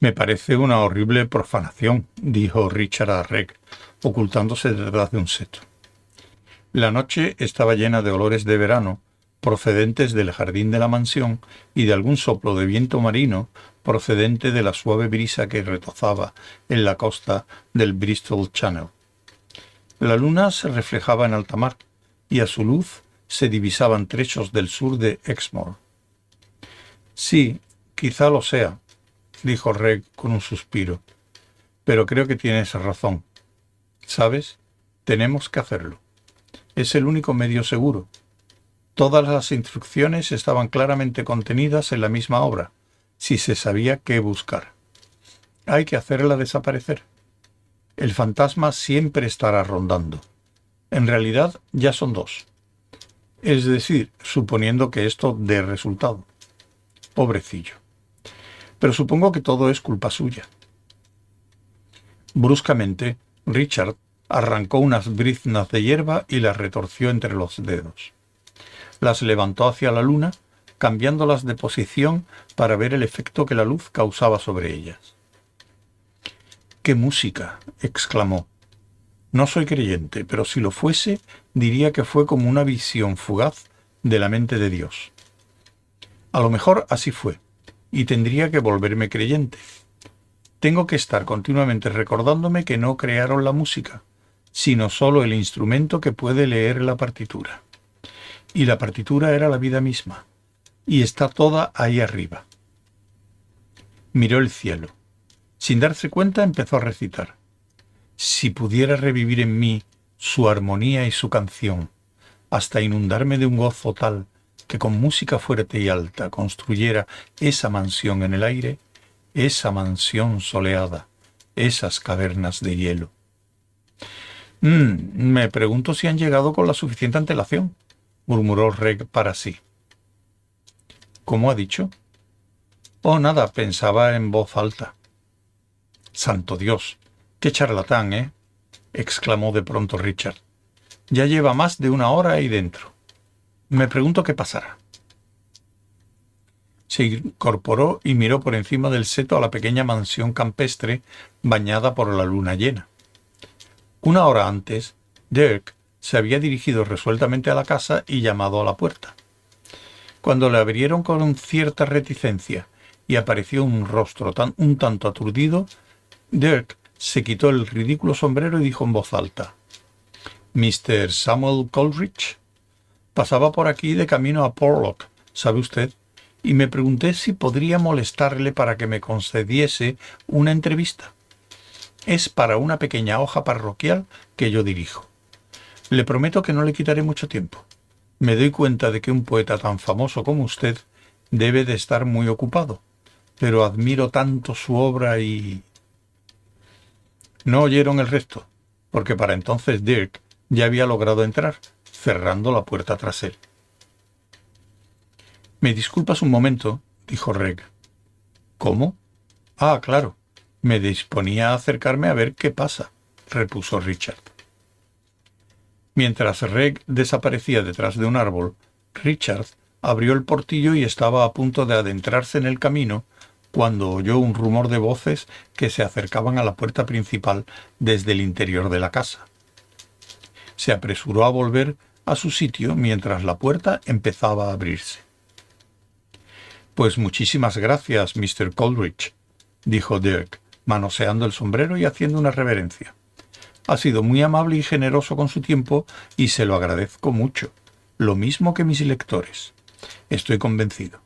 Me parece una horrible profanación, dijo Richard a ocultándose detrás de un seto. La noche estaba llena de olores de verano, procedentes del jardín de la mansión y de algún soplo de viento marino procedente de la suave brisa que retozaba en la costa del Bristol Channel. La luna se reflejaba en alta mar y a su luz se divisaban trechos del sur de Exmoor. Sí, quizá lo sea, dijo Reg con un suspiro, pero creo que tienes razón. ¿Sabes? Tenemos que hacerlo. Es el único medio seguro. Todas las instrucciones estaban claramente contenidas en la misma obra, si se sabía qué buscar. Hay que hacerla desaparecer. El fantasma siempre estará rondando. En realidad ya son dos. Es decir, suponiendo que esto dé resultado. Pobrecillo pero supongo que todo es culpa suya. Bruscamente, Richard arrancó unas briznas de hierba y las retorció entre los dedos. Las levantó hacia la luna, cambiándolas de posición para ver el efecto que la luz causaba sobre ellas. ¡Qué música! exclamó. No soy creyente, pero si lo fuese, diría que fue como una visión fugaz de la mente de Dios. A lo mejor así fue, y tendría que volverme creyente. Tengo que estar continuamente recordándome que no crearon la música, sino solo el instrumento que puede leer la partitura. Y la partitura era la vida misma, y está toda ahí arriba. Miró el cielo. Sin darse cuenta empezó a recitar. Si pudiera revivir en mí su armonía y su canción, hasta inundarme de un gozo tal que con música fuerte y alta construyera esa mansión en el aire, esa mansión soleada, esas cavernas de hielo. Mm, me pregunto si han llegado con la suficiente antelación, murmuró Reg para sí. ¿Cómo ha dicho? Oh, nada, pensaba en voz alta. Santo Dios, qué charlatán, ¿eh? exclamó de pronto Richard. Ya lleva más de una hora ahí dentro. Me pregunto qué pasará. Se incorporó y miró por encima del seto a la pequeña mansión campestre bañada por la luna llena. Una hora antes, Dirk se había dirigido resueltamente a la casa y llamado a la puerta. Cuando le abrieron con cierta reticencia y apareció un rostro tan, un tanto aturdido, Dirk se quitó el ridículo sombrero y dijo en voz alta: Mr. Samuel Coleridge. Pasaba por aquí de camino a Porlock, ¿sabe usted? Y me pregunté si podría molestarle para que me concediese una entrevista. Es para una pequeña hoja parroquial que yo dirijo. Le prometo que no le quitaré mucho tiempo. Me doy cuenta de que un poeta tan famoso como usted debe de estar muy ocupado, pero admiro tanto su obra y... No oyeron el resto, porque para entonces Dirk ya había logrado entrar, cerrando la puerta tras él. Me disculpas un momento, dijo Reg. ¿Cómo? Ah, claro. Me disponía a acercarme a ver qué pasa, repuso Richard. Mientras Reg desaparecía detrás de un árbol, Richard abrió el portillo y estaba a punto de adentrarse en el camino cuando oyó un rumor de voces que se acercaban a la puerta principal desde el interior de la casa. Se apresuró a volver a su sitio mientras la puerta empezaba a abrirse. Pues muchísimas gracias, Mr. Coleridge, dijo Dirk, manoseando el sombrero y haciendo una reverencia. Ha sido muy amable y generoso con su tiempo y se lo agradezco mucho, lo mismo que mis lectores. Estoy convencido.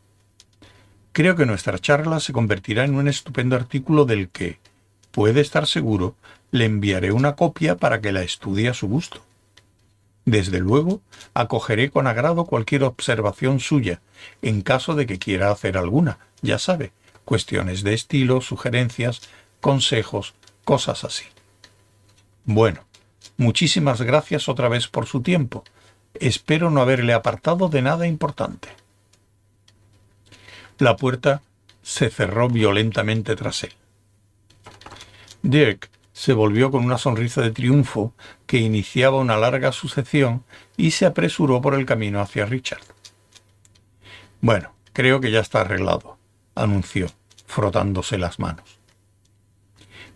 Creo que nuestra charla se convertirá en un estupendo artículo del que, puede estar seguro, le enviaré una copia para que la estudie a su gusto. Desde luego, acogeré con agrado cualquier observación suya, en caso de que quiera hacer alguna, ya sabe, cuestiones de estilo, sugerencias, consejos, cosas así. Bueno, muchísimas gracias otra vez por su tiempo. Espero no haberle apartado de nada importante. La puerta se cerró violentamente tras él. Dirk se volvió con una sonrisa de triunfo que iniciaba una larga sucesión y se apresuró por el camino hacia Richard. Bueno, creo que ya está arreglado, anunció, frotándose las manos.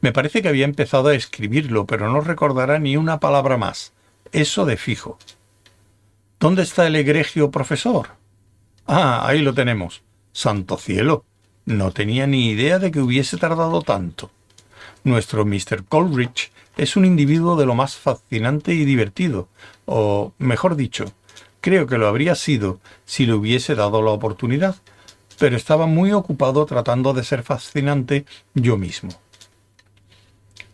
Me parece que había empezado a escribirlo, pero no recordará ni una palabra más. Eso de fijo. ¿Dónde está el egregio profesor? Ah, ahí lo tenemos. Santo cielo. No tenía ni idea de que hubiese tardado tanto. Nuestro Mr. Coleridge es un individuo de lo más fascinante y divertido, o, mejor dicho, creo que lo habría sido si le hubiese dado la oportunidad, pero estaba muy ocupado tratando de ser fascinante yo mismo.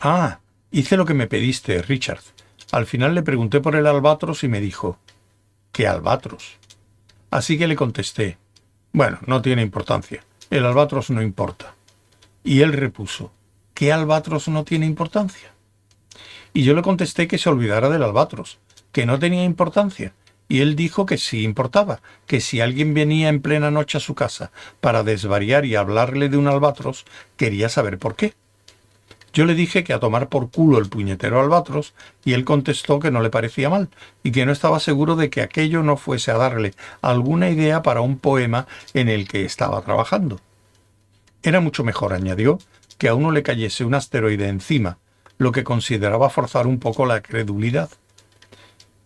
Ah, hice lo que me pediste, Richard. Al final le pregunté por el albatros y me dijo, ¿qué albatros? Así que le contesté, bueno, no tiene importancia, el albatros no importa. Y él repuso, ¿qué albatros no tiene importancia? Y yo le contesté que se olvidara del albatros, que no tenía importancia, y él dijo que sí importaba, que si alguien venía en plena noche a su casa para desvariar y hablarle de un albatros, quería saber por qué. Yo le dije que a tomar por culo el puñetero albatros, y él contestó que no le parecía mal, y que no estaba seguro de que aquello no fuese a darle alguna idea para un poema en el que estaba trabajando. Era mucho mejor, añadió, que a uno le cayese un asteroide encima, lo que consideraba forzar un poco la credulidad.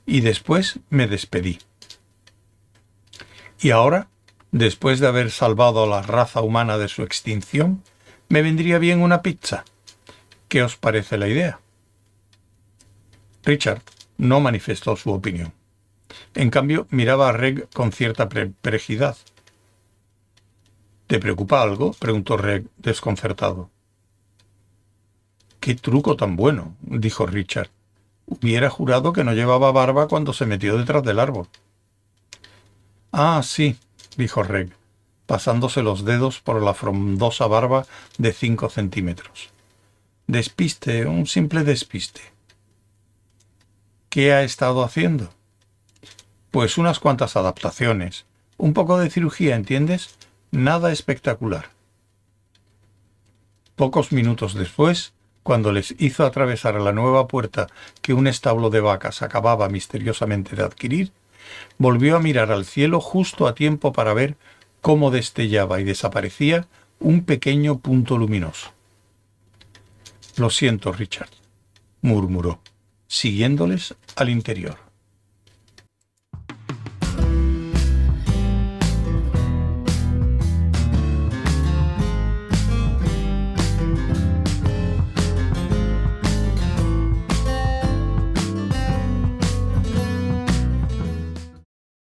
Y después me despedí. Y ahora, después de haber salvado a la raza humana de su extinción, me vendría bien una pizza ¿Qué os parece la idea? Richard no manifestó su opinión. En cambio, miraba a Reg con cierta perejidad. ¿Te preocupa algo? preguntó Reg, desconcertado. ¡Qué truco tan bueno! dijo Richard. Hubiera jurado que no llevaba barba cuando se metió detrás del árbol. Ah, sí, dijo Reg, pasándose los dedos por la frondosa barba de cinco centímetros. Despiste, un simple despiste. ¿Qué ha estado haciendo? Pues unas cuantas adaptaciones, un poco de cirugía, ¿entiendes? Nada espectacular. Pocos minutos después, cuando les hizo atravesar la nueva puerta que un establo de vacas acababa misteriosamente de adquirir, volvió a mirar al cielo justo a tiempo para ver cómo destellaba y desaparecía un pequeño punto luminoso. Lo siento, Richard, murmuró, siguiéndoles al interior.